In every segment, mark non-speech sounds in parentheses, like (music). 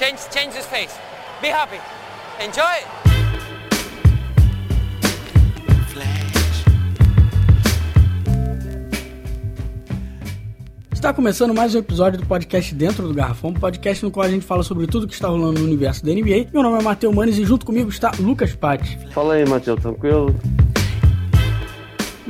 Change, change his face. Be happy. Enjoy. Está começando mais um episódio do podcast Dentro do Garrafão, podcast no qual a gente fala sobre tudo que está rolando no universo da NBA. Meu nome é Matheus Manes e junto comigo está Lucas Patti. Fala aí, Matheus, tranquilo?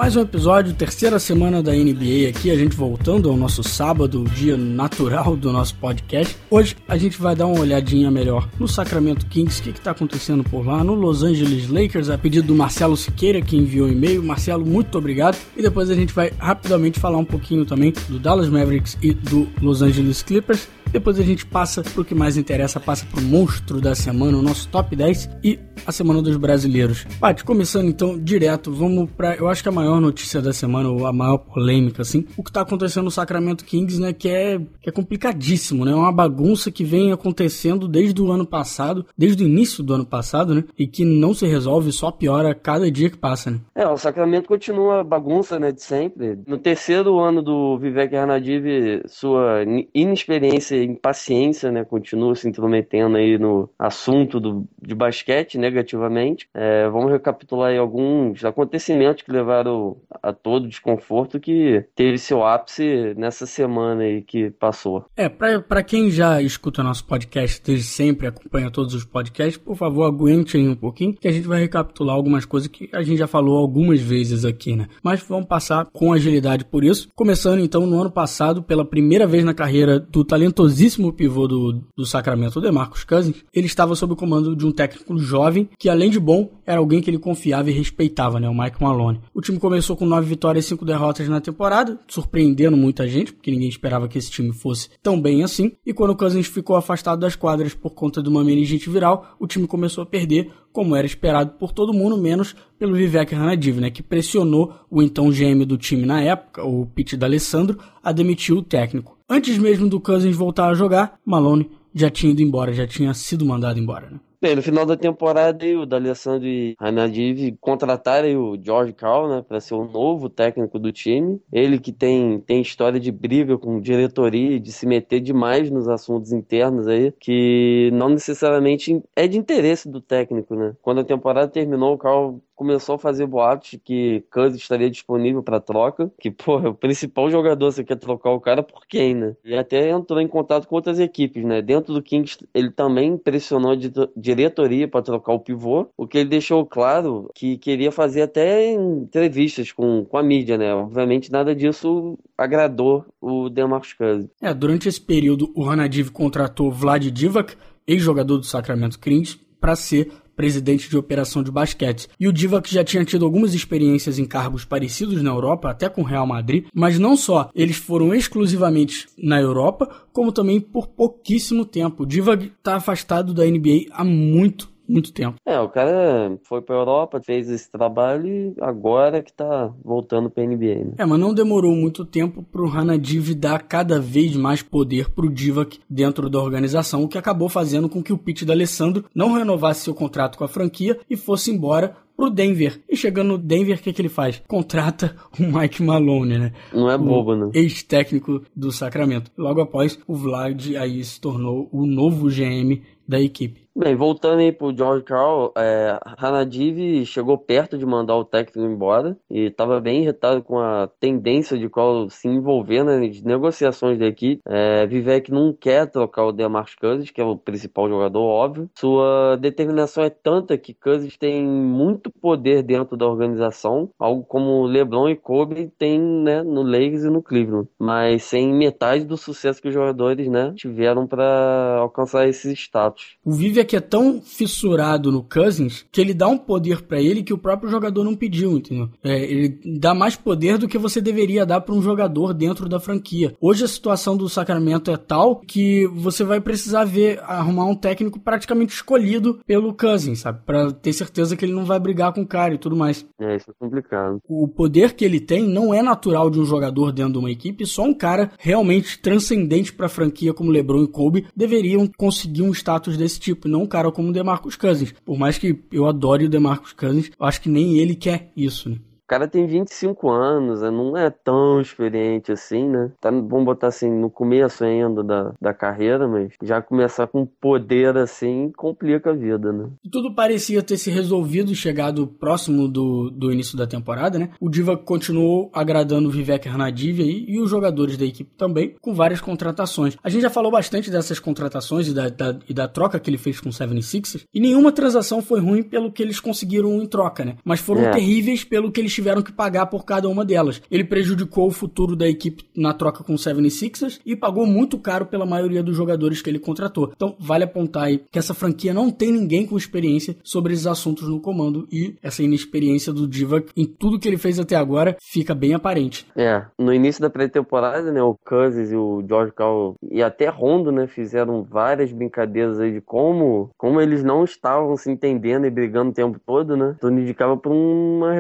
Mais um episódio, terceira semana da NBA aqui, a gente voltando ao nosso sábado, o dia natural do nosso podcast. Hoje a gente vai dar uma olhadinha melhor no Sacramento Kings, o que está acontecendo por lá, no Los Angeles Lakers, a pedido do Marcelo Siqueira, que enviou um e-mail. Marcelo, muito obrigado. E depois a gente vai rapidamente falar um pouquinho também do Dallas Mavericks e do Los Angeles Clippers. Depois a gente passa pro que mais interessa, passa pro monstro da semana, o nosso top 10 e a semana dos brasileiros. Paty, começando então direto, vamos para, eu acho que a maior notícia da semana, ou a maior polêmica assim, o que tá acontecendo no Sacramento Kings, né, que é que é complicadíssimo, né? É uma bagunça que vem acontecendo desde o ano passado, desde o início do ano passado, né? E que não se resolve, só piora cada dia que passa, né? É, o Sacramento continua bagunça, né, de sempre. No terceiro ano do Vivek Ranadiv, sua inexperiência impaciência, né? Continua se intrometendo aí no assunto do, de basquete negativamente. É, vamos recapitular aí alguns acontecimentos que levaram a todo o desconforto que teve seu ápice nessa semana aí que passou. É, para quem já escuta nosso podcast desde sempre, acompanha todos os podcasts, por favor, aguente aí um pouquinho, que a gente vai recapitular algumas coisas que a gente já falou algumas vezes aqui, né? Mas vamos passar com agilidade por isso. Começando então no ano passado, pela primeira vez na carreira do talentoso poderosíssimo pivô do, do Sacramento, DeMarcus Cousins, ele estava sob o comando de um técnico jovem que, além de bom, era alguém que ele confiava e respeitava, né, o Mike Malone. O time começou com nove vitórias e cinco derrotas na temporada, surpreendendo muita gente, porque ninguém esperava que esse time fosse tão bem assim. E quando o Cousins ficou afastado das quadras por conta de uma meningite viral, o time começou a perder, como era esperado por todo mundo, menos pelo Vivek Ranadiv, né, que pressionou o então GM do time na época, o Pete D'Alessandro, a demitir o técnico. Antes mesmo do Cousins voltar a jogar, Malone já tinha ido embora, já tinha sido mandado embora. Né? Bem, no final da temporada, o D'Alessandro e Ranadiv contrataram o George Carl, né, para ser o novo técnico do time. Ele que tem, tem história de briga com diretoria, de se meter demais nos assuntos internos aí, que não necessariamente é de interesse do técnico, né. Quando a temporada terminou, o Carl começou a fazer boatos que Cousins estaria disponível para troca, que, porra, o principal jogador você quer trocar o cara por quem, né? E até entrou em contato com outras equipes, né? Dentro do Kings, ele também pressionou a diretoria para trocar o pivô, o que ele deixou claro que queria fazer até entrevistas com, com a mídia, né? Obviamente nada disso agradou o DeMarcus Cousins. É, durante esse período, o Hanadiv contratou Vlad Divac, ex-jogador do Sacramento Kings, para ser presidente de operação de basquete. E o Divac já tinha tido algumas experiências em cargos parecidos na Europa, até com o Real Madrid, mas não só eles foram exclusivamente na Europa, como também por pouquíssimo tempo. O Divac está afastado da NBA há muito, muito tempo. É, o cara foi pra Europa, fez esse trabalho e agora que tá voltando pra NBA. Né? É, mas não demorou muito tempo pro Hanadiv dar cada vez mais poder pro Divac dentro da organização, o que acabou fazendo com que o Pete D'Alessandro não renovasse seu contrato com a franquia e fosse embora pro Denver. E chegando no Denver, o que, que ele faz? Contrata o Mike Malone, né? Não é bobo, né? Ex-técnico do Sacramento. Logo após, o Vlad aí se tornou o novo GM da equipe. Bem, voltando aí pro George Carl, é, Hanadiv chegou perto de mandar o técnico embora e estava bem irritado com a tendência de qual se envolver nas negociações da equipe. É, Vivek não quer trocar o DeMarcus Cousins, que é o principal jogador, óbvio. Sua determinação é tanta que Cousins tem muito poder dentro da organização, algo como LeBron e Kobe têm né, no Lakers e no Cleveland, mas sem metade do sucesso que os jogadores né, tiveram para alcançar esses status. O Vivek que é tão fissurado no Cousins que ele dá um poder para ele que o próprio jogador não pediu, entendeu? É, ele dá mais poder do que você deveria dar para um jogador dentro da franquia. Hoje a situação do Sacramento é tal que você vai precisar ver arrumar um técnico praticamente escolhido pelo Cousins, sabe? Para ter certeza que ele não vai brigar com o cara e tudo mais. É, isso é complicado. O poder que ele tem não é natural de um jogador dentro de uma equipe, só um cara realmente transcendente para a franquia como LeBron e Kobe deveriam conseguir um status desse tipo, não um cara como o DeMarcus Cousins. Por mais que eu adore o DeMarcus Cousins, eu acho que nem ele quer isso, né? Cara tem 25 anos, né? não é tão experiente assim, né? Tá, vamos botar assim, no começo ainda da, da carreira, mas já começar com poder assim complica a vida, né? Tudo parecia ter se resolvido, chegado próximo do, do início da temporada, né? O Diva continuou agradando o Vivek Hernadiv aí, e os jogadores da equipe também, com várias contratações. A gente já falou bastante dessas contratações e da, da, e da troca que ele fez com o 76ers, e nenhuma transação foi ruim pelo que eles conseguiram em troca, né? Mas foram é. terríveis pelo que eles tiveram que pagar por cada uma delas. Ele prejudicou o futuro da equipe na troca com o 76ers e pagou muito caro pela maioria dos jogadores que ele contratou. Então, vale apontar aí que essa franquia não tem ninguém com experiência sobre esses assuntos no comando e essa inexperiência do Diva em tudo que ele fez até agora fica bem aparente. É, no início da pré-temporada, né, o Cousins e o George Cal e até Rondo, né, fizeram várias brincadeiras aí de como, como eles não estavam se entendendo e brigando o tempo todo, né? Tudo indicava para uma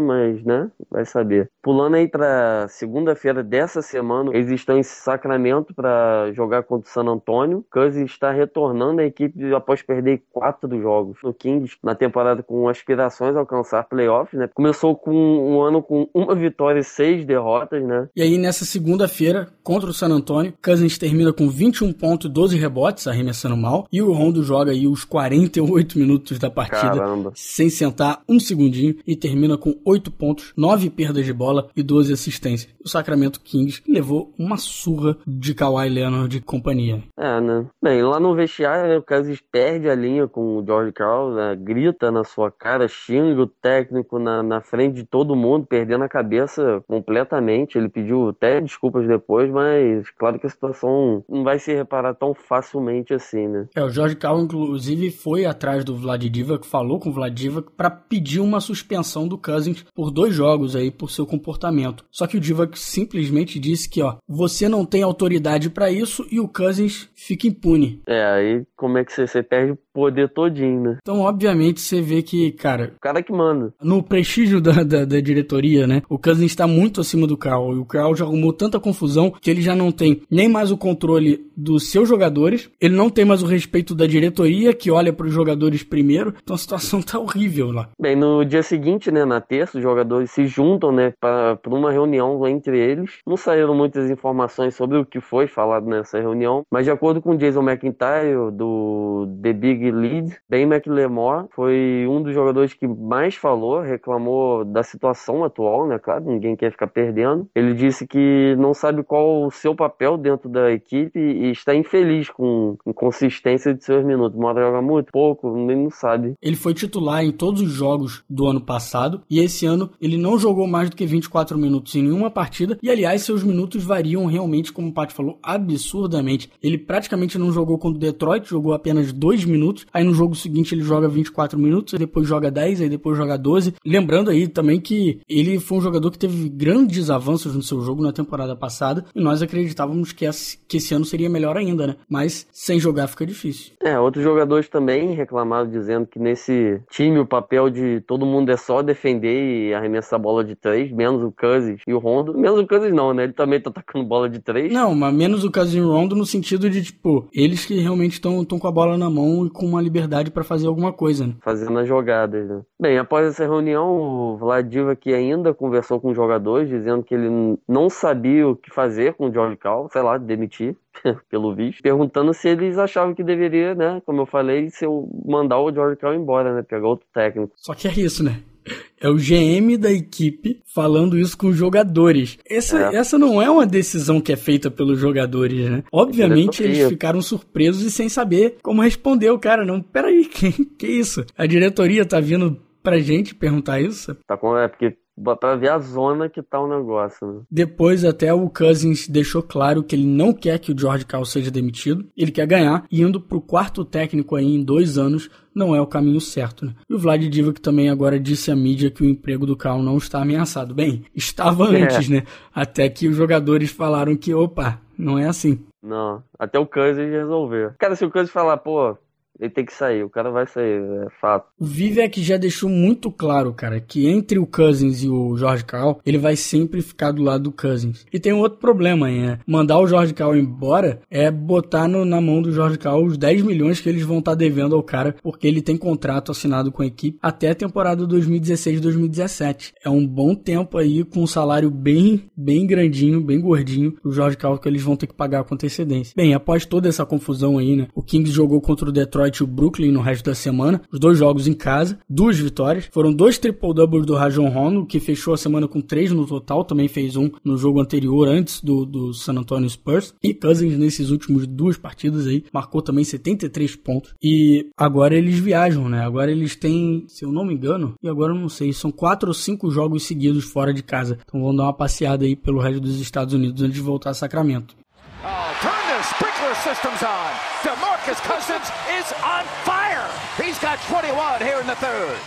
mas, né, vai saber. Pulando aí para segunda-feira dessa semana, eles estão em Sacramento para jogar contra o San Antonio. Cousins está retornando à equipe após perder quatro jogos no Kings na temporada com aspirações a alcançar playoffs, né? Começou com um ano com uma vitória e seis derrotas, né? E aí nessa segunda-feira contra o San Antonio, Cousins termina com 21 pontos e 12 rebotes, arremessando mal, e o Rondo joga aí os 48 minutos da partida Caramba. sem sentar um segundinho e termina com 8 pontos, 9 perdas de bola e 12 assistências. O Sacramento Kings levou uma surra de Kawhi Leonard de companhia. É, né? Bem, lá no vestiário, o Cousins perde a linha com o George Carl, né? grita na sua cara, xinga o técnico na, na frente de todo mundo, perdendo a cabeça completamente. Ele pediu até desculpas depois, mas claro que a situação não vai se reparar tão facilmente assim, né? É, o George Carl, inclusive, foi atrás do Vlad Divac, falou com o Vlad Divac para pedir uma suspensão do Cousins por dois jogos aí, por seu comportamento. Só que o Divac simplesmente disse que, ó, você não tem autoridade para isso e o Cousins fica impune. É, aí como é que você, você perde o poder todinho, né? Então, obviamente, você vê que, cara... O cara que manda. No prestígio da, da, da diretoria, né? O Cousins está muito acima do Carl. E o Carl já arrumou tanta confusão que ele já não tem nem mais o controle dos seus jogadores, ele não tem mais o respeito da diretoria, que olha para os jogadores primeiro. Então, a situação (laughs) tá horrível lá. Bem, no dia seguinte, né, na terça, os jogadores se juntam, né, para uma reunião entre eles. Não saíram muitas informações sobre o que foi falado nessa reunião, mas de acordo com Jason McIntyre, do The Big Lead, Ben McLemore foi um dos jogadores que mais falou, reclamou da situação atual, né? Claro, ninguém quer ficar perdendo. Ele disse que não sabe qual o seu papel dentro da equipe e está infeliz com a inconsistência de seus minutos. Mora joga muito, pouco, nem não sabe. Ele foi titular em todos os jogos do ano passado e esse ano ele não jogou mais do que 24 minutos em nenhuma partida e aliás seus minutos variam realmente, como o Paty falou, absurdamente. Ele praticamente não jogou contra o Detroit, jogou apenas 2 minutos. Aí no jogo seguinte ele joga 24 minutos, aí depois joga 10, aí depois joga 12. Lembrando aí também que ele foi um jogador que teve grandes avanços no seu jogo na temporada passada e nós acreditávamos que esse, que esse ano seria melhor ainda, né? Mas sem jogar fica difícil. É, outros jogadores também reclamaram dizendo que nesse time o papel de todo mundo é só defender e arremessar a bola de três, menos o Cousins e o Rondo. Menos o Cousins não, né? Ele também tá atacando bola de três. Não, mas menos o Casimiro Rondo no sentido de, tipo, eles que realmente estão com a bola na mão e com uma liberdade para fazer alguma coisa, né? Fazendo as jogadas, né? Bem, após essa reunião, o Vladiva que ainda conversou com os jogadores, dizendo que ele não sabia o que fazer com o George Cal, sei lá, demitir. (laughs) pelo visto, perguntando se eles achavam que deveria, né, como eu falei, se eu mandar o George Cal embora, né, pegar outro técnico. Só que é isso, né? É o GM da equipe falando isso com os jogadores. Essa, é. essa não é uma decisão que é feita pelos jogadores, né? Obviamente eles ficaram surpresos e sem saber como responder o cara. Não, peraí, (laughs) que, que isso? A diretoria tá vindo pra gente perguntar isso? Tá com, é porque para ver a zona que tá o negócio. Né? Depois até o Cousins deixou claro que ele não quer que o George Cal seja demitido, ele quer ganhar, e indo pro quarto técnico aí em dois anos não é o caminho certo. Né? E o Vlad Divac também agora disse à mídia que o emprego do Cal não está ameaçado. Bem, estava é. antes, é. né? Até que os jogadores falaram que, opa, não é assim. Não, até o Cousins resolver. Cara, se o Cousins falar, pô, ele tem que sair, o cara vai sair, é fato. O Vivek já deixou muito claro, cara, que entre o Cousins e o Jorge Carl, ele vai sempre ficar do lado do Cousins. E tem um outro problema aí, né? Mandar o Jorge Carl embora é botar no, na mão do Jorge Carl os 10 milhões que eles vão estar tá devendo ao cara, porque ele tem contrato assinado com a equipe até a temporada 2016-2017. É um bom tempo aí com um salário bem, bem grandinho, bem gordinho, o Jorge Carl que eles vão ter que pagar com antecedência. Bem, após toda essa confusão aí, né? O Kings jogou contra o Detroit e o Brooklyn no resto da semana, os dois jogos em casa, duas vitórias. Foram dois triple-doubles do Rajon Rondo, que fechou a semana com três no total, também fez um no jogo anterior, antes do, do San Antonio Spurs. E Cousins, nesses últimos duas partidas aí, marcou também 73 pontos. E agora eles viajam, né? Agora eles têm, se eu não me engano, e agora eu não sei, são quatro ou cinco jogos seguidos fora de casa. Então vão dar uma passeada aí pelo resto dos Estados Unidos antes de voltar a Sacramento. Oh, turn the sprinkler systems on. Cousins is on fire. He's got 21 here in the third.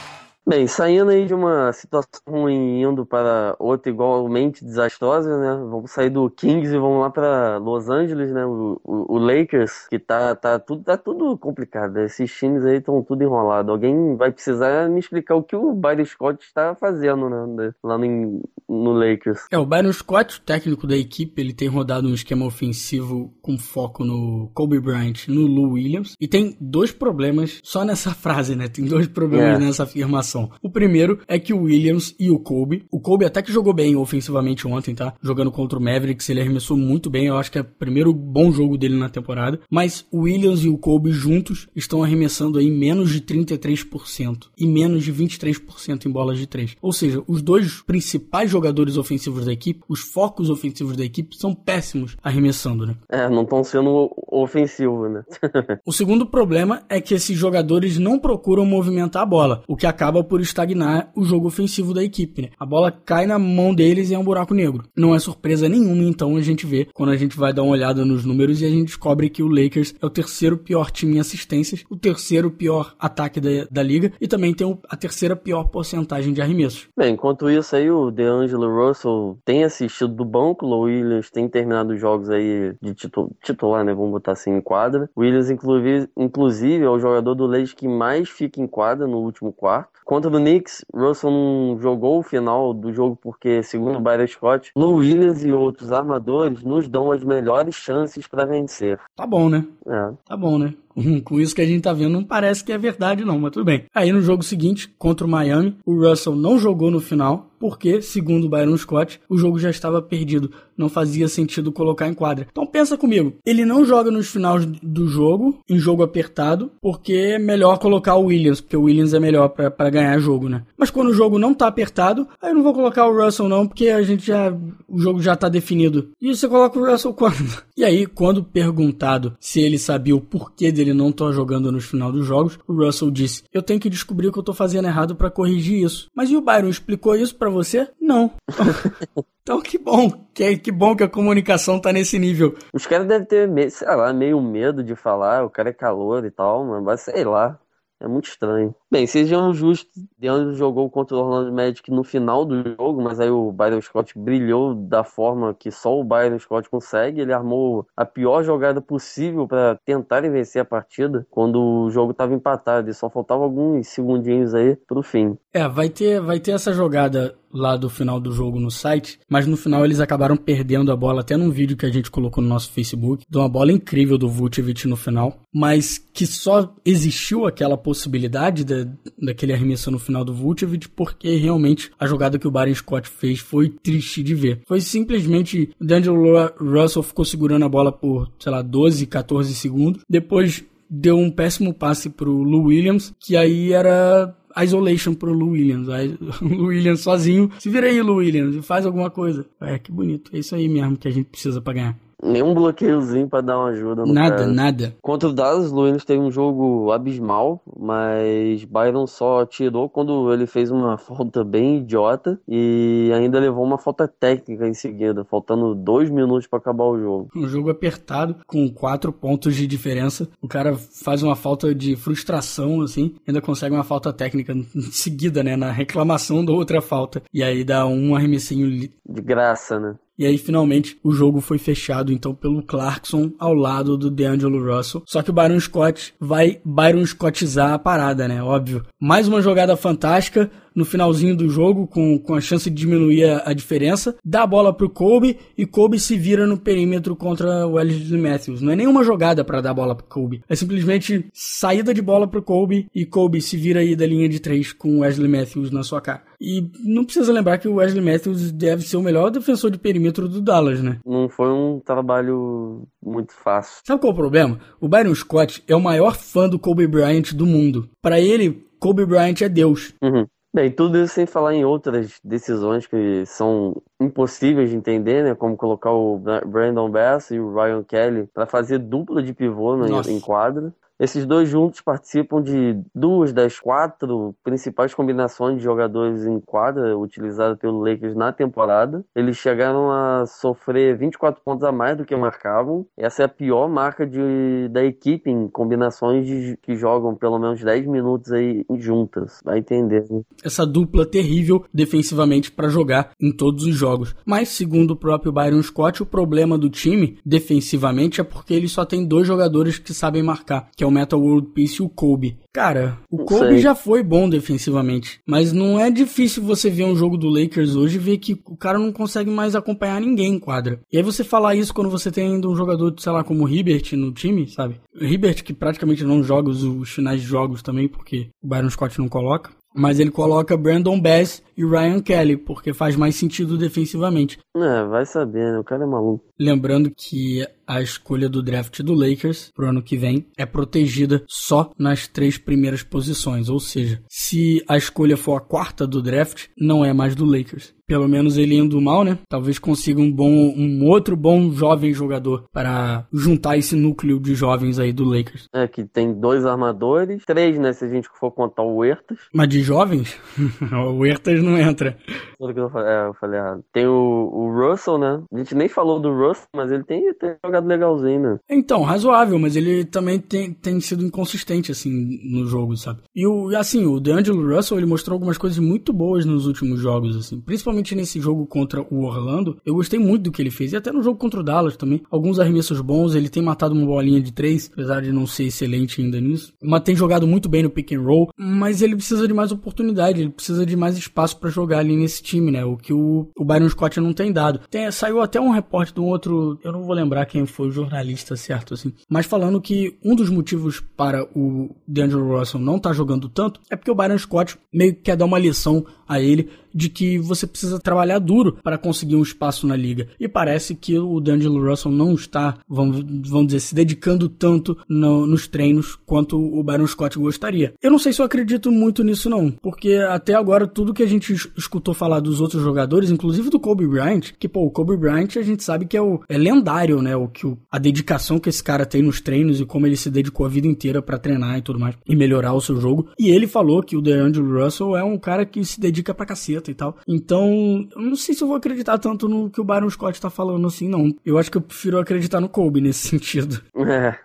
Bem, saindo aí de uma situação ruim indo para outra igualmente desastrosa, né? Vamos sair do Kings e vamos lá para Los Angeles, né? O, o, o, Lakers, que tá, tá, tudo, tá tudo complicado. Né? Esses times aí estão tudo enrolado. Alguém vai precisar me explicar o que o Byron Scott está fazendo, né? Lá no, no Lakers. É, o Byron Scott, técnico da equipe, ele tem rodado um esquema ofensivo com foco no Kobe Bryant, no Lou Williams. E tem dois problemas só nessa (laughs) frase, né? Tem dois problemas é. nessa afirmação. O primeiro é que o Williams e o Kobe, o Kobe até que jogou bem ofensivamente ontem, tá? Jogando contra o Mavericks, ele arremessou muito bem, eu acho que é o primeiro bom jogo dele na temporada, mas o Williams e o Kobe juntos estão arremessando aí menos de 33% e menos de 23% em bolas de 3. Ou seja, os dois principais jogadores ofensivos da equipe, os focos ofensivos da equipe são péssimos arremessando, né? É, não estão sendo ofensivos, né? (laughs) o segundo problema é que esses jogadores não procuram movimentar a bola, o que acaba por estagnar o jogo ofensivo da equipe. Né? A bola cai na mão deles e é um buraco negro. Não é surpresa nenhuma, então, a gente vê quando a gente vai dar uma olhada nos números e a gente descobre que o Lakers é o terceiro pior time em assistências, o terceiro pior ataque da, da liga e também tem a terceira pior porcentagem de arremessos. Bem, enquanto isso aí, o DeAngelo Russell tem assistido do banco, o Williams tem terminado os jogos aí de titular, né? Vamos botar assim em quadra. O Williams, inclusive, inclusive, é o jogador do Lakers que mais fica em quadra no último quarto. Contra o Knicks, Russell não jogou o final do jogo porque, segundo o Byron Scott, Lou Williams e outros armadores nos dão as melhores chances para vencer. Tá bom, né? É. Tá bom, né? (laughs) Com isso que a gente tá vendo, não parece que é verdade, não, mas tudo bem. Aí no jogo seguinte, contra o Miami, o Russell não jogou no final, porque, segundo o Byron Scott, o jogo já estava perdido. Não fazia sentido colocar em quadra. Então pensa comigo, ele não joga nos finais do jogo, em jogo apertado, porque é melhor colocar o Williams, porque o Williams é melhor para ganhar jogo, né? Mas quando o jogo não tá apertado, aí eu não vou colocar o Russell não, porque a gente já o jogo já tá definido. E você coloca o Russell quando? (laughs) E aí, quando perguntado se ele sabia o porquê dele não estar tá jogando nos final dos jogos, o Russell disse: "Eu tenho que descobrir o que eu tô fazendo errado para corrigir isso". Mas e o Byron explicou isso para você? Não. (laughs) Então que bom, que, que bom que a comunicação tá nesse nível. Os caras devem ter, sei lá, meio medo de falar, o cara é calor e tal, mas sei lá. É muito estranho. Bem, sejam justos, DeAndre jogou contra o Orlando Magic no final do jogo, mas aí o Byron Scott brilhou da forma que só o Byron Scott consegue. Ele armou a pior jogada possível para tentar vencer a partida quando o jogo estava empatado e só faltava alguns segundinhos aí pro fim. É, vai ter, vai ter essa jogada lá do final do jogo no site, mas no final eles acabaram perdendo a bola, até num vídeo que a gente colocou no nosso Facebook, de uma bola incrível do Vucevic no final, mas que só existiu aquela possibilidade de, daquele arremesso no final do Vucevic porque realmente a jogada que o Byron Scott fez foi triste de ver. Foi simplesmente o D'Angelo Russell ficou segurando a bola por, sei lá, 12, 14 segundos, depois deu um péssimo passe pro Lou Williams, que aí era isolation pro Lou Williams. Aí, (laughs) Lou Williams sozinho. Se vira aí, Lou Williams, faz alguma coisa. É, que bonito. É isso aí mesmo que a gente precisa pra ganhar. Nenhum bloqueiozinho para dar uma ajuda no Nada, cara. nada. Contra o Dallas, Luiz teve um jogo abismal, mas Byron só tirou quando ele fez uma (laughs) falta bem idiota e ainda levou uma falta técnica em seguida, faltando dois minutos para acabar o jogo. Um jogo apertado, com quatro pontos de diferença. O cara faz uma falta de frustração, assim, ainda consegue uma falta técnica em (laughs) seguida, né? Na reclamação da outra falta. E aí dá um arremessinho. De graça, né? E aí finalmente o jogo foi fechado então pelo Clarkson ao lado do DeAngelo Russell. Só que o Byron Scott vai Byron Scottizar a parada, né? Óbvio. Mais uma jogada fantástica no finalzinho do jogo, com, com a chance de diminuir a, a diferença, dá a bola pro Kobe e Kobe se vira no perímetro contra o Wesley Matthews. Não é nenhuma jogada para dar a bola pro Kobe. É simplesmente saída de bola pro Kobe e Kobe se vira aí da linha de três com o Wesley Matthews na sua cara. E não precisa lembrar que o Wesley Matthews deve ser o melhor defensor de perímetro do Dallas, né? Não foi um trabalho muito fácil. Sabe qual é o problema? O Byron Scott é o maior fã do Kobe Bryant do mundo. Para ele, Kobe Bryant é Deus. Uhum. Bem, tudo isso sem falar em outras decisões que são impossíveis de entender, né? Como colocar o Brandon Bass e o Ryan Kelly para fazer dupla de pivô no, em quadra. Esses dois juntos participam de duas das quatro principais combinações de jogadores em quadra utilizadas pelo Lakers na temporada. Eles chegaram a sofrer 24 pontos a mais do que marcavam. Essa é a pior marca de, da equipe em combinações de, que jogam pelo menos 10 minutos aí juntas. Vai entender. Né? Essa dupla terrível defensivamente para jogar em todos os jogos. Mas, segundo o próprio Byron Scott, o problema do time defensivamente é porque ele só tem dois jogadores que sabem marcar, que é o Metal World Peace e o Kobe. Cara, o Kobe já foi bom defensivamente, mas não é difícil você ver um jogo do Lakers hoje e ver que o cara não consegue mais acompanhar ninguém em quadra. E aí você falar isso quando você tem ainda um jogador, sei lá, como o Hibbert no time, sabe? O Hibbert que praticamente não joga os, os finais de jogos também, porque o Byron Scott não coloca. Mas ele coloca Brandon Bass e Ryan Kelly, porque faz mais sentido defensivamente. É, vai saber, né? O cara é maluco. Lembrando que a escolha do draft do Lakers pro ano que vem é protegida só nas três primeiras posições. Ou seja, se a escolha for a quarta do draft, não é mais do Lakers. Pelo menos ele indo mal, né? Talvez consiga um bom, um outro bom jovem jogador para juntar esse núcleo de jovens aí do Lakers. É, que tem dois armadores, três, né? Se a gente for contar o Huertas. Mas de jovens? (laughs) o Huertas não entra. Tudo que eu falei, é, eu falei errado. Tem o, o Russell, né? A gente nem falou do Russell, mas ele tem, tem jogado legalzinho, né? Então, razoável, mas ele também tem, tem sido inconsistente, assim, no jogo, sabe? E o, assim, o DeAngelo Russell, ele mostrou algumas coisas muito boas nos últimos jogos, assim. Principalmente nesse jogo contra o Orlando. Eu gostei muito do que ele fez. E até no jogo contra o Dallas também. Alguns arremessos bons, ele tem matado uma bolinha de três, apesar de não ser excelente ainda nisso. Mas tem jogado muito bem no pick and roll, mas ele precisa de mais oportunidade, ele precisa de mais espaço para jogar ali nesse time, né? O que o, o Byron Scott não tem dado. Tem, saiu até um repórter de um outro, eu não vou lembrar quem foi o jornalista certo, assim, mas falando que um dos motivos para o DeAngelo Russell não estar tá jogando tanto é porque o Byron Scott meio que quer dar uma lição a ele de que você precisa trabalhar duro para conseguir um espaço na liga. E parece que o D'Angelo Russell não está, vamos, vamos dizer, se dedicando tanto no, nos treinos quanto o Byron Scott gostaria. Eu não sei se eu acredito muito nisso não, porque até agora tudo que a gente escutou falar dos outros jogadores, inclusive do Kobe Bryant, que pô, o Kobe Bryant a gente sabe que é o é lendário, né, o que o, a dedicação que esse cara tem nos treinos e como ele se dedicou a vida inteira para treinar e tudo mais e melhorar o seu jogo. E ele falou que o DeAngelo Russell é um cara que se dedica pra caceta e tal. Então, eu não sei se eu vou acreditar tanto no que o Byron Scott tá falando assim, não. Eu acho que eu prefiro acreditar no Kobe nesse (laughs) sentido. É.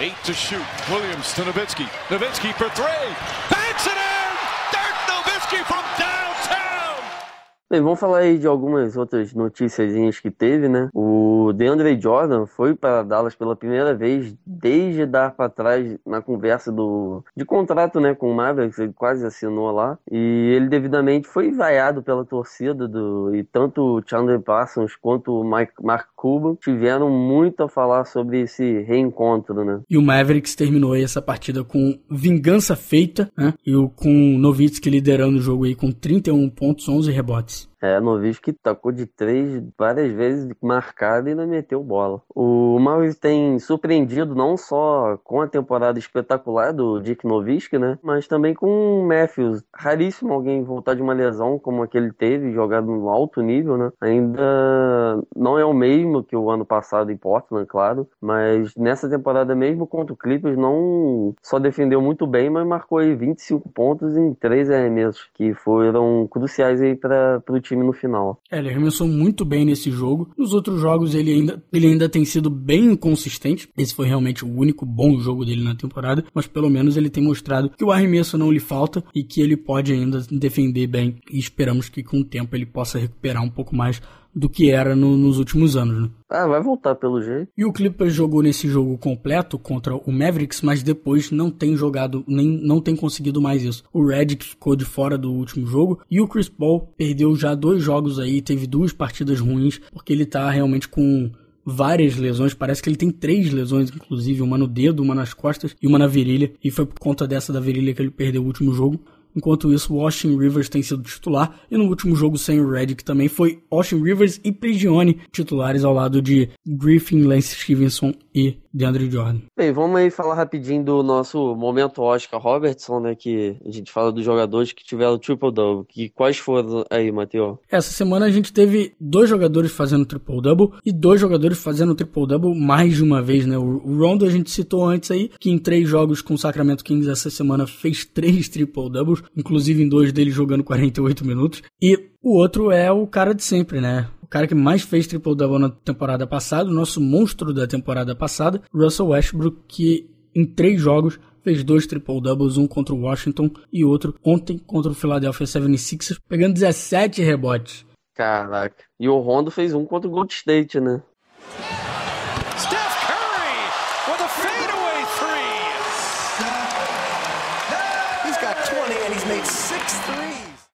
Eight to shoot. Williams to Nowitzki. Nowitzki for three. Banks it in! Dirk Nowitzki from Bem, vamos falar aí de algumas outras notícias que teve, né? O DeAndre Jordan foi para Dallas pela primeira vez desde dar para trás na conversa do de contrato, né, com o Mavericks, ele quase assinou lá, e ele devidamente foi vaiado pela torcida do e tanto o Chandler Parsons quanto o Mike, Mark Cuban tiveram muito a falar sobre esse reencontro, né? E o Mavericks terminou essa partida com vingança feita, né? E o, com Nowitzki liderando o jogo aí com 31 pontos, 11 rebotes. É, Novichki tacou de três várias vezes marcado e ainda meteu bola. O Mavis tem surpreendido não só com a temporada espetacular do Dick Novichki, né? Mas também com o Matthews. Raríssimo alguém voltar de uma lesão como aquele teve, jogado no alto nível, né? Ainda não é o mesmo que o ano passado em Portland, claro. Mas nessa temporada mesmo contra o Clippers não só defendeu muito bem, mas marcou aí 25 pontos em três arremessos, que foram cruciais aí para o time no final. É, ele arremessou muito bem nesse jogo. Nos outros jogos ele ainda, ele ainda tem sido bem inconsistente. Esse foi realmente o único bom jogo dele na temporada, mas pelo menos ele tem mostrado que o arremesso não lhe falta e que ele pode ainda defender bem. E esperamos que com o tempo ele possa recuperar um pouco mais do que era no, nos últimos anos, né? Ah, vai voltar pelo jeito. E o Clippers jogou nesse jogo completo contra o Mavericks, mas depois não tem jogado, nem não tem conseguido mais isso. O Redick ficou de fora do último jogo e o Chris Paul perdeu já dois jogos aí, teve duas partidas ruins, porque ele tá realmente com várias lesões. Parece que ele tem três lesões, inclusive, uma no dedo, uma nas costas e uma na virilha. E foi por conta dessa da virilha que ele perdeu o último jogo. Enquanto isso, o Austin Rivers tem sido titular. E no último jogo sem o Redick também foi Austin Rivers e Prigione titulares ao lado de Griffin, Lance Stevenson e DeAndre Jordan. Bem, vamos aí falar rapidinho do nosso momento Oscar Robertson, né? Que a gente fala dos jogadores que tiveram triple-double. Que, quais foram aí, Matheus? Essa semana a gente teve dois jogadores fazendo triple-double e dois jogadores fazendo triple-double mais de uma vez, né? O Rondo a gente citou antes aí, que em três jogos com o Sacramento Kings essa semana fez três triple-doubles, inclusive em dois deles jogando 48 minutos. E o outro é o cara de sempre, né? O cara que mais fez triple-double na temporada passada, o nosso monstro da temporada passada, Russell Westbrook, que em três jogos fez dois triple-doubles, um contra o Washington e outro ontem contra o Philadelphia 76ers, pegando 17 rebotes. Caraca. E o Rondo fez um contra o Gold State, né?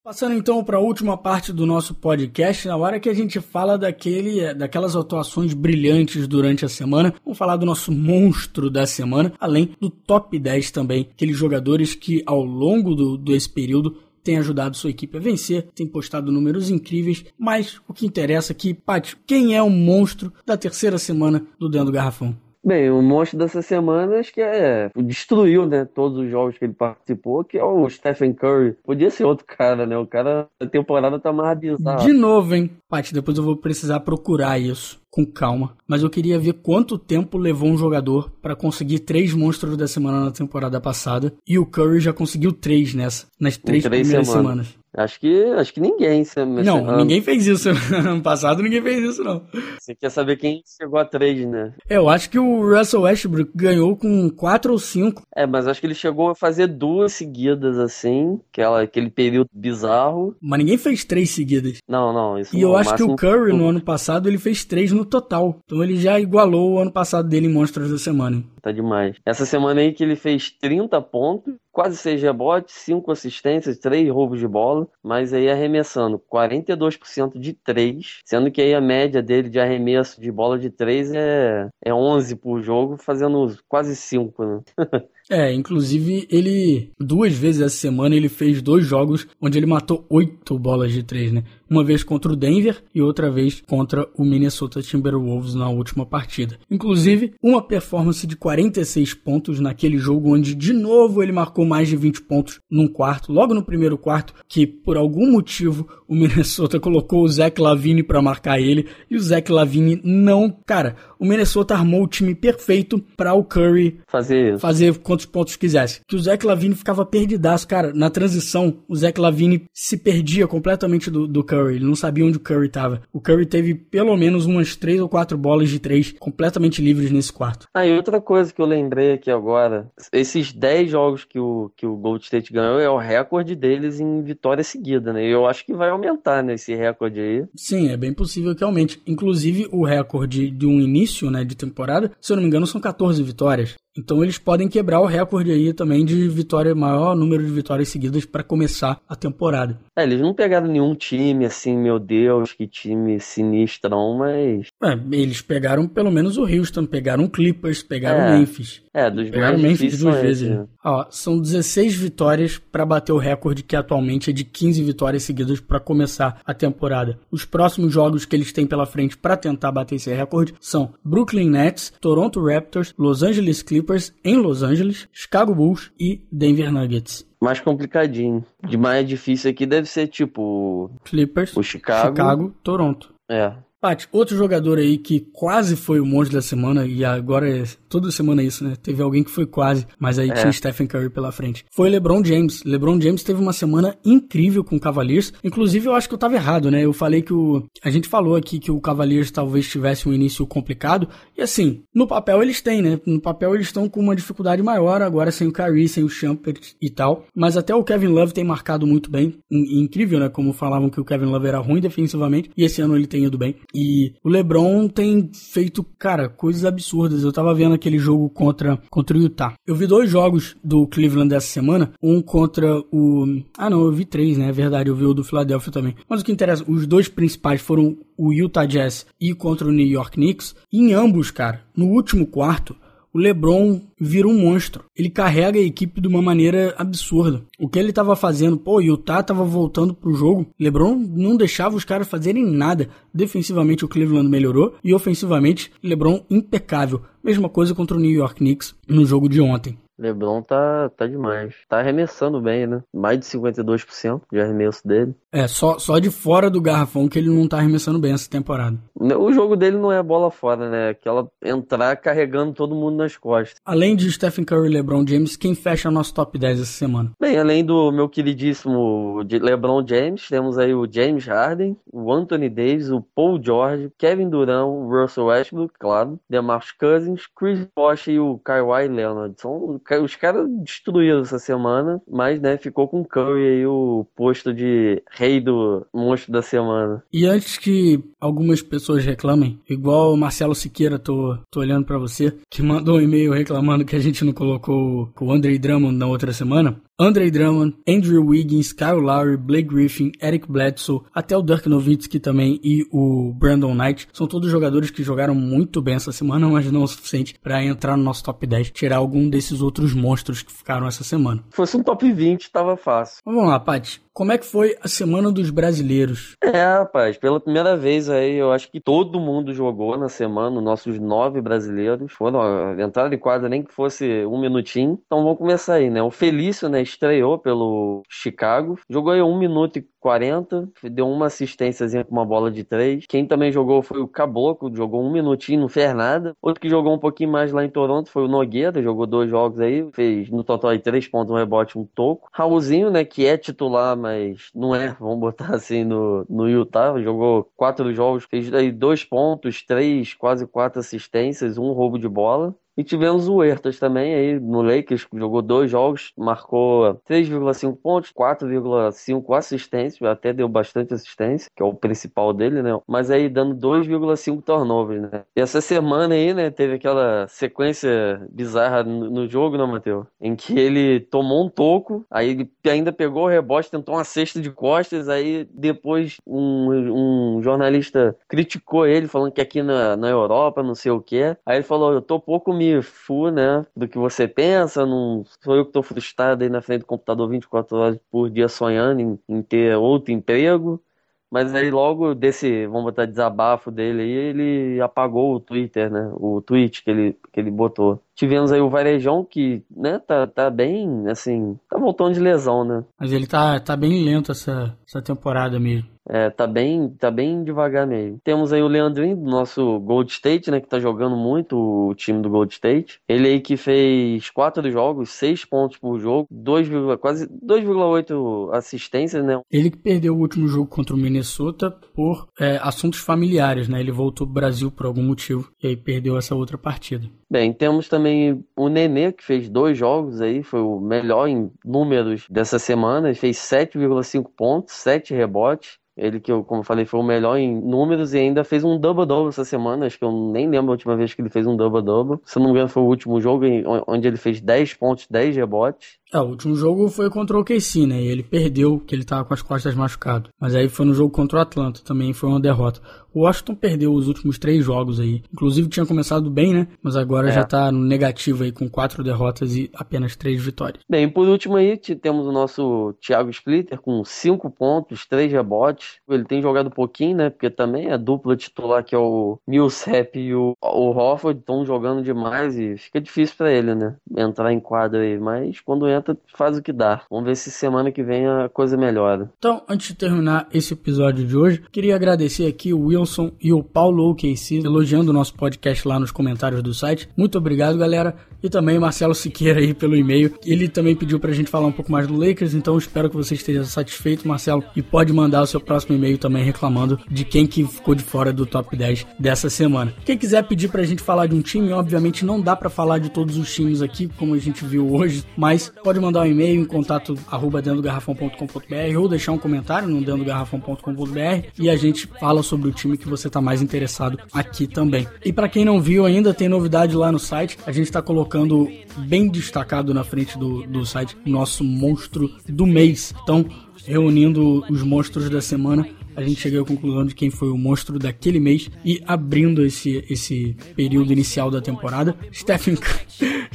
Passando então para a última parte do nosso podcast, na hora que a gente fala daquele, daquelas atuações brilhantes durante a semana, vamos falar do nosso monstro da semana, além do top 10 também, aqueles jogadores que ao longo do, desse período têm ajudado sua equipe a vencer, têm postado números incríveis, mas o que interessa aqui, Paty, quem é o monstro da terceira semana do Dentro do Garrafão? Bem, o monstro dessa semana acho que é. Destruiu, né? Todos os jogos que ele participou, que é o Stephen Curry. Podia ser outro cara, né? O cara, a temporada tá mais bizarra. De novo, hein? Paty, depois eu vou precisar procurar isso com calma. Mas eu queria ver quanto tempo levou um jogador para conseguir três monstros da semana na temporada passada. E o Curry já conseguiu três nessa, nas três, três primeiras semanas. semanas. Acho que, acho que ninguém. Esse, Não, ano. ninguém fez isso. (laughs) Ano passado ninguém fez isso, não. Você quer saber quem chegou a três, né? É, Eu acho que o Russell Westbrook ganhou com quatro ou cinco. É, mas acho que ele chegou a fazer duas seguidas, assim. Aquela, aquele período bizarro. Mas ninguém fez três seguidas. Não, não. Isso E não, eu acho que o Curry no ano passado ele fez três no total. Então ele já igualou o ano passado dele em Monstros da Semana. Tá demais. Essa semana aí que ele fez 30 pontos, quase 6 rebotes, 5 assistências, 3 roubos de bola, mas aí arremessando 42% de 3, sendo que aí a média dele de arremesso de bola de 3 é, é 11 por jogo, fazendo quase 5, né? (laughs) É, inclusive ele duas vezes essa semana ele fez dois jogos onde ele matou oito bolas de três, né? Uma vez contra o Denver e outra vez contra o Minnesota Timberwolves na última partida. Inclusive, uma performance de 46 pontos naquele jogo onde de novo ele marcou mais de 20 pontos num quarto, logo no primeiro quarto, que por algum motivo o Minnesota colocou o Zach Lavine para marcar ele e o Zach Lavine não, cara, o Minnesota armou o time perfeito para o Curry Fazer fazer quantos pontos quisesse. Que o Zach Lavine ficava perdidaço, cara. Na transição, o Zach Lavine se perdia completamente do, do Curry. Ele não sabia onde o Curry tava. O Curry teve pelo menos umas três ou quatro bolas de três completamente livres nesse quarto. Ah, e outra coisa que eu lembrei aqui agora, esses 10 jogos que o, que o Gold State ganhou é o recorde deles em vitória seguida, né? E eu acho que vai aumentar, né, esse recorde aí. Sim, é bem possível que aumente. Inclusive, o recorde de um início né, de temporada, se eu não me engano, são 14 vitórias. Então eles podem quebrar o recorde aí também de vitória, maior número de vitórias seguidas para começar a temporada. É, eles não pegaram nenhum time assim, meu Deus, que time sinistrão, mas. É, eles pegaram pelo menos o Houston, pegaram o Clippers, pegaram o É. Memphis. É, dos Pegaram mais Memphis duas são vezes. né? Ó, são 16 vitórias para bater o recorde que atualmente é de 15 vitórias seguidas para começar a temporada. Os próximos jogos que eles têm pela frente para tentar bater esse recorde são Brooklyn Nets, Toronto Raptors, Los Angeles Clippers em Los Angeles, Chicago Bulls e Denver Nuggets. Mais complicadinho. De mais difícil aqui deve ser tipo Clippers, o Chicago. Chicago Toronto. É. Paty, outro jogador aí que quase foi o monstro da semana, e agora é toda semana é isso, né? Teve alguém que foi quase, mas aí é. tinha Stephen Curry pela frente. Foi LeBron James. LeBron James teve uma semana incrível com o Cavaliers. Inclusive, eu acho que eu tava errado, né? Eu falei que o. A gente falou aqui que o Cavaliers talvez tivesse um início complicado. E assim, no papel eles têm, né? No papel eles estão com uma dificuldade maior, agora sem o Curry, sem o Shumpert e tal. Mas até o Kevin Love tem marcado muito bem. Incrível, né? Como falavam que o Kevin Love era ruim defensivamente. E esse ano ele tem ido bem. E o LeBron tem feito, cara, coisas absurdas. Eu tava vendo aquele jogo contra, contra o Utah. Eu vi dois jogos do Cleveland dessa semana. Um contra o. Ah, não, eu vi três, né? É verdade, eu vi o do Philadelphia também. Mas o que interessa, os dois principais foram o Utah Jazz e contra o New York Knicks. E em ambos, cara, no último quarto, o LeBron vira um monstro. Ele carrega a equipe de uma maneira absurda. O que ele estava fazendo, pô, o Utah estava voltando pro jogo. LeBron não deixava os caras fazerem nada. Defensivamente o Cleveland melhorou e ofensivamente LeBron impecável. Mesma coisa contra o New York Knicks no jogo de ontem. LeBron tá, tá demais. Tá arremessando bem, né? Mais de 52% de arremesso dele. É, só, só de fora do garrafão que ele não tá arremessando bem essa temporada. O jogo dele não é bola fora, né? Aquela entrar carregando todo mundo nas costas. Além de Stephen Curry e LeBron James, quem fecha nosso top 10 essa semana? Bem, além do meu queridíssimo LeBron James, temos aí o James Harden, o Anthony Davis, o Paul George, Kevin Durant, o Russell Westbrook, claro, DeMarcus Cousins, Chris Bosh e o Kawhi Leonard. São os caras destruíram essa semana, mas, né, ficou com o Curry aí o posto de rei do monstro da semana. E antes que algumas pessoas reclamem, igual o Marcelo Siqueira, tô, tô olhando para você, que mandou um e-mail reclamando que a gente não colocou o Andre Drummond na outra semana, Andre Drummond, Andrew Wiggins, Kyle Lowry, Blake Griffin, Eric Bledsoe, até o Dirk Nowitzki também e o Brandon Knight. São todos jogadores que jogaram muito bem essa semana, (laughs) mas não o suficiente para entrar no nosso top 10, tirar algum desses outros monstros que ficaram essa semana. Se fosse um top 20, tava fácil. Vamos lá, Paty. Como é que foi a semana dos brasileiros? É, rapaz, pela primeira vez aí, eu acho que todo mundo jogou na semana, nossos nove brasileiros foram, entraram em quadra nem que fosse um minutinho. Então vamos começar aí, né? O Felício, né, estreou pelo Chicago, jogou aí um minuto e 40, deu uma assistênciazinha com uma bola de três. Quem também jogou foi o Caboclo, jogou um minutinho, não fez nada. Outro que jogou um pouquinho mais lá em Toronto foi o Nogueira, jogou dois jogos aí, fez no total aí três pontos, um rebote, um toco. Raulzinho, né, que é titular, mas não é, (laughs) vamos botar assim, no, no Utah, jogou quatro jogos, fez aí dois pontos, três, quase quatro assistências, um roubo de bola. E tivemos o Huertas também aí no Lakers, jogou dois jogos, marcou 3,5 pontos, 4,5 assistências, até deu bastante assistência, que é o principal dele, né? Mas aí dando 2,5 turnovers, né? E essa semana aí, né, teve aquela sequência bizarra no, jogo, né, Matheus? Em que ele tomou um toco, aí ele ainda pegou o rebote, tentou uma cesta de costas, aí depois um, um jornalista criticou ele, falando que aqui na, na Europa, não sei o que. Aí ele falou, eu tô pouco me me fu, né, do que você pensa, não sou eu que estou frustrado aí na frente do computador 24 horas por dia sonhando em, em ter outro emprego. Mas aí logo desse, vamos botar desabafo dele aí, ele apagou o Twitter, né? O tweet que ele, que ele botou. Tivemos aí o Varejão que, né, tá, tá bem, assim, tá voltando de lesão, né? Mas ele tá, tá bem lento essa, essa temporada mesmo. É, tá bem, tá bem devagar mesmo. Temos aí o Leandrinho, do nosso Gold State, né, que tá jogando muito o time do Gold State. Ele aí que fez quatro jogos, seis pontos por jogo, 2, quase 2,8 assistências, né? Ele que perdeu o último jogo contra o Minnesota por é, assuntos familiares, né? Ele voltou pro Brasil por algum motivo e aí perdeu essa outra partida. Bem, temos também o Nenê, que fez dois jogos aí, foi o melhor em números dessa semana, ele fez 7,5 pontos, 7 rebotes. Ele que eu, como eu falei, foi o melhor em números e ainda fez um double-double essa semana. Acho que eu nem lembro a última vez que ele fez um double-double. Se não me engano, foi o último jogo onde ele fez 10 pontos, 10 rebotes. É, o último jogo foi contra o OKC, né? E ele perdeu, que ele tava com as costas machucado. Mas aí foi no jogo contra o Atlanta, também foi uma derrota. O Washington perdeu os últimos três jogos aí. Inclusive tinha começado bem, né? Mas agora é. já tá no negativo aí, com quatro derrotas e apenas três vitórias. Bem, por último aí, temos o nosso Thiago Splitter com cinco pontos, três rebotes. Ele tem jogado pouquinho, né? Porque também a dupla titular, que é o Millsap e o, o Hofford, estão jogando demais e fica difícil para ele, né? Entrar em quadra aí. Mas quando entra, faz o que dá. Vamos ver se semana que vem a coisa melhora. Então, antes de terminar esse episódio de hoje, queria agradecer aqui o Wilson e o Paulo OKC elogiando o nosso podcast lá nos comentários do site. Muito obrigado, galera. E também Marcelo Siqueira aí pelo e-mail. Ele também pediu pra gente falar um pouco mais do Lakers, então espero que você esteja satisfeito, Marcelo. E pode mandar o seu próximo e-mail também reclamando de quem que ficou de fora do top 10 dessa semana. Quem quiser pedir pra gente falar de um time, obviamente não dá para falar de todos os times aqui, como a gente viu hoje, mas pode mandar um e-mail em contato arroba dentro do garrafão.com.br ou deixar um comentário no dentro do garrafão.com.br e a gente fala sobre o time que você tá mais interessado aqui também. E para quem não viu ainda, tem novidade lá no site. A gente tá colocando bem destacado na frente do, do site nosso monstro do mês. Então, reunindo os monstros da semana a gente chegou à conclusão de quem foi o monstro daquele mês e abrindo esse, esse período inicial da temporada, Stephen,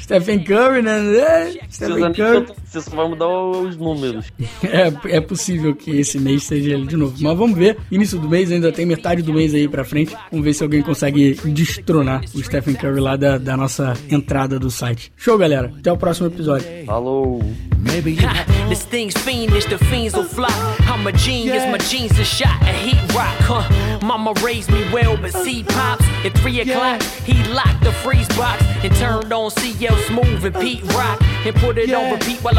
Stephen Curry, né? É, Stephen Curry. Você só vai mudar os números. É, é possível que esse mês seja ele de novo. Mas vamos ver. Início do mês, ainda tem metade do mês aí pra frente. Vamos ver se alguém consegue destronar o Stephen Curry lá da, da nossa entrada do site. Show, galera. Até o próximo episódio. Falou. Maybe this thing's fiendish, the fiends will fly. I'm a genius, my jeans are shot at heat rock, huh? Mama raised me well, but see pops at three o'clock. He locked the freeze box and turned on CL Smooth and Pete Rock and put it on repeat while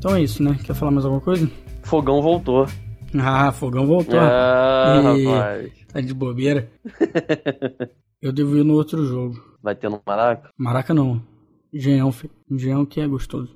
Então é isso, né? Quer falar mais alguma coisa? Fogão voltou. Ah, fogão voltou. Ah, Ih, rapaz. Tá de bobeira. (laughs) Eu devo ir no outro jogo. Vai ter no Maraca? Maraca não. Engenhão, filho. Engenhão que é gostoso.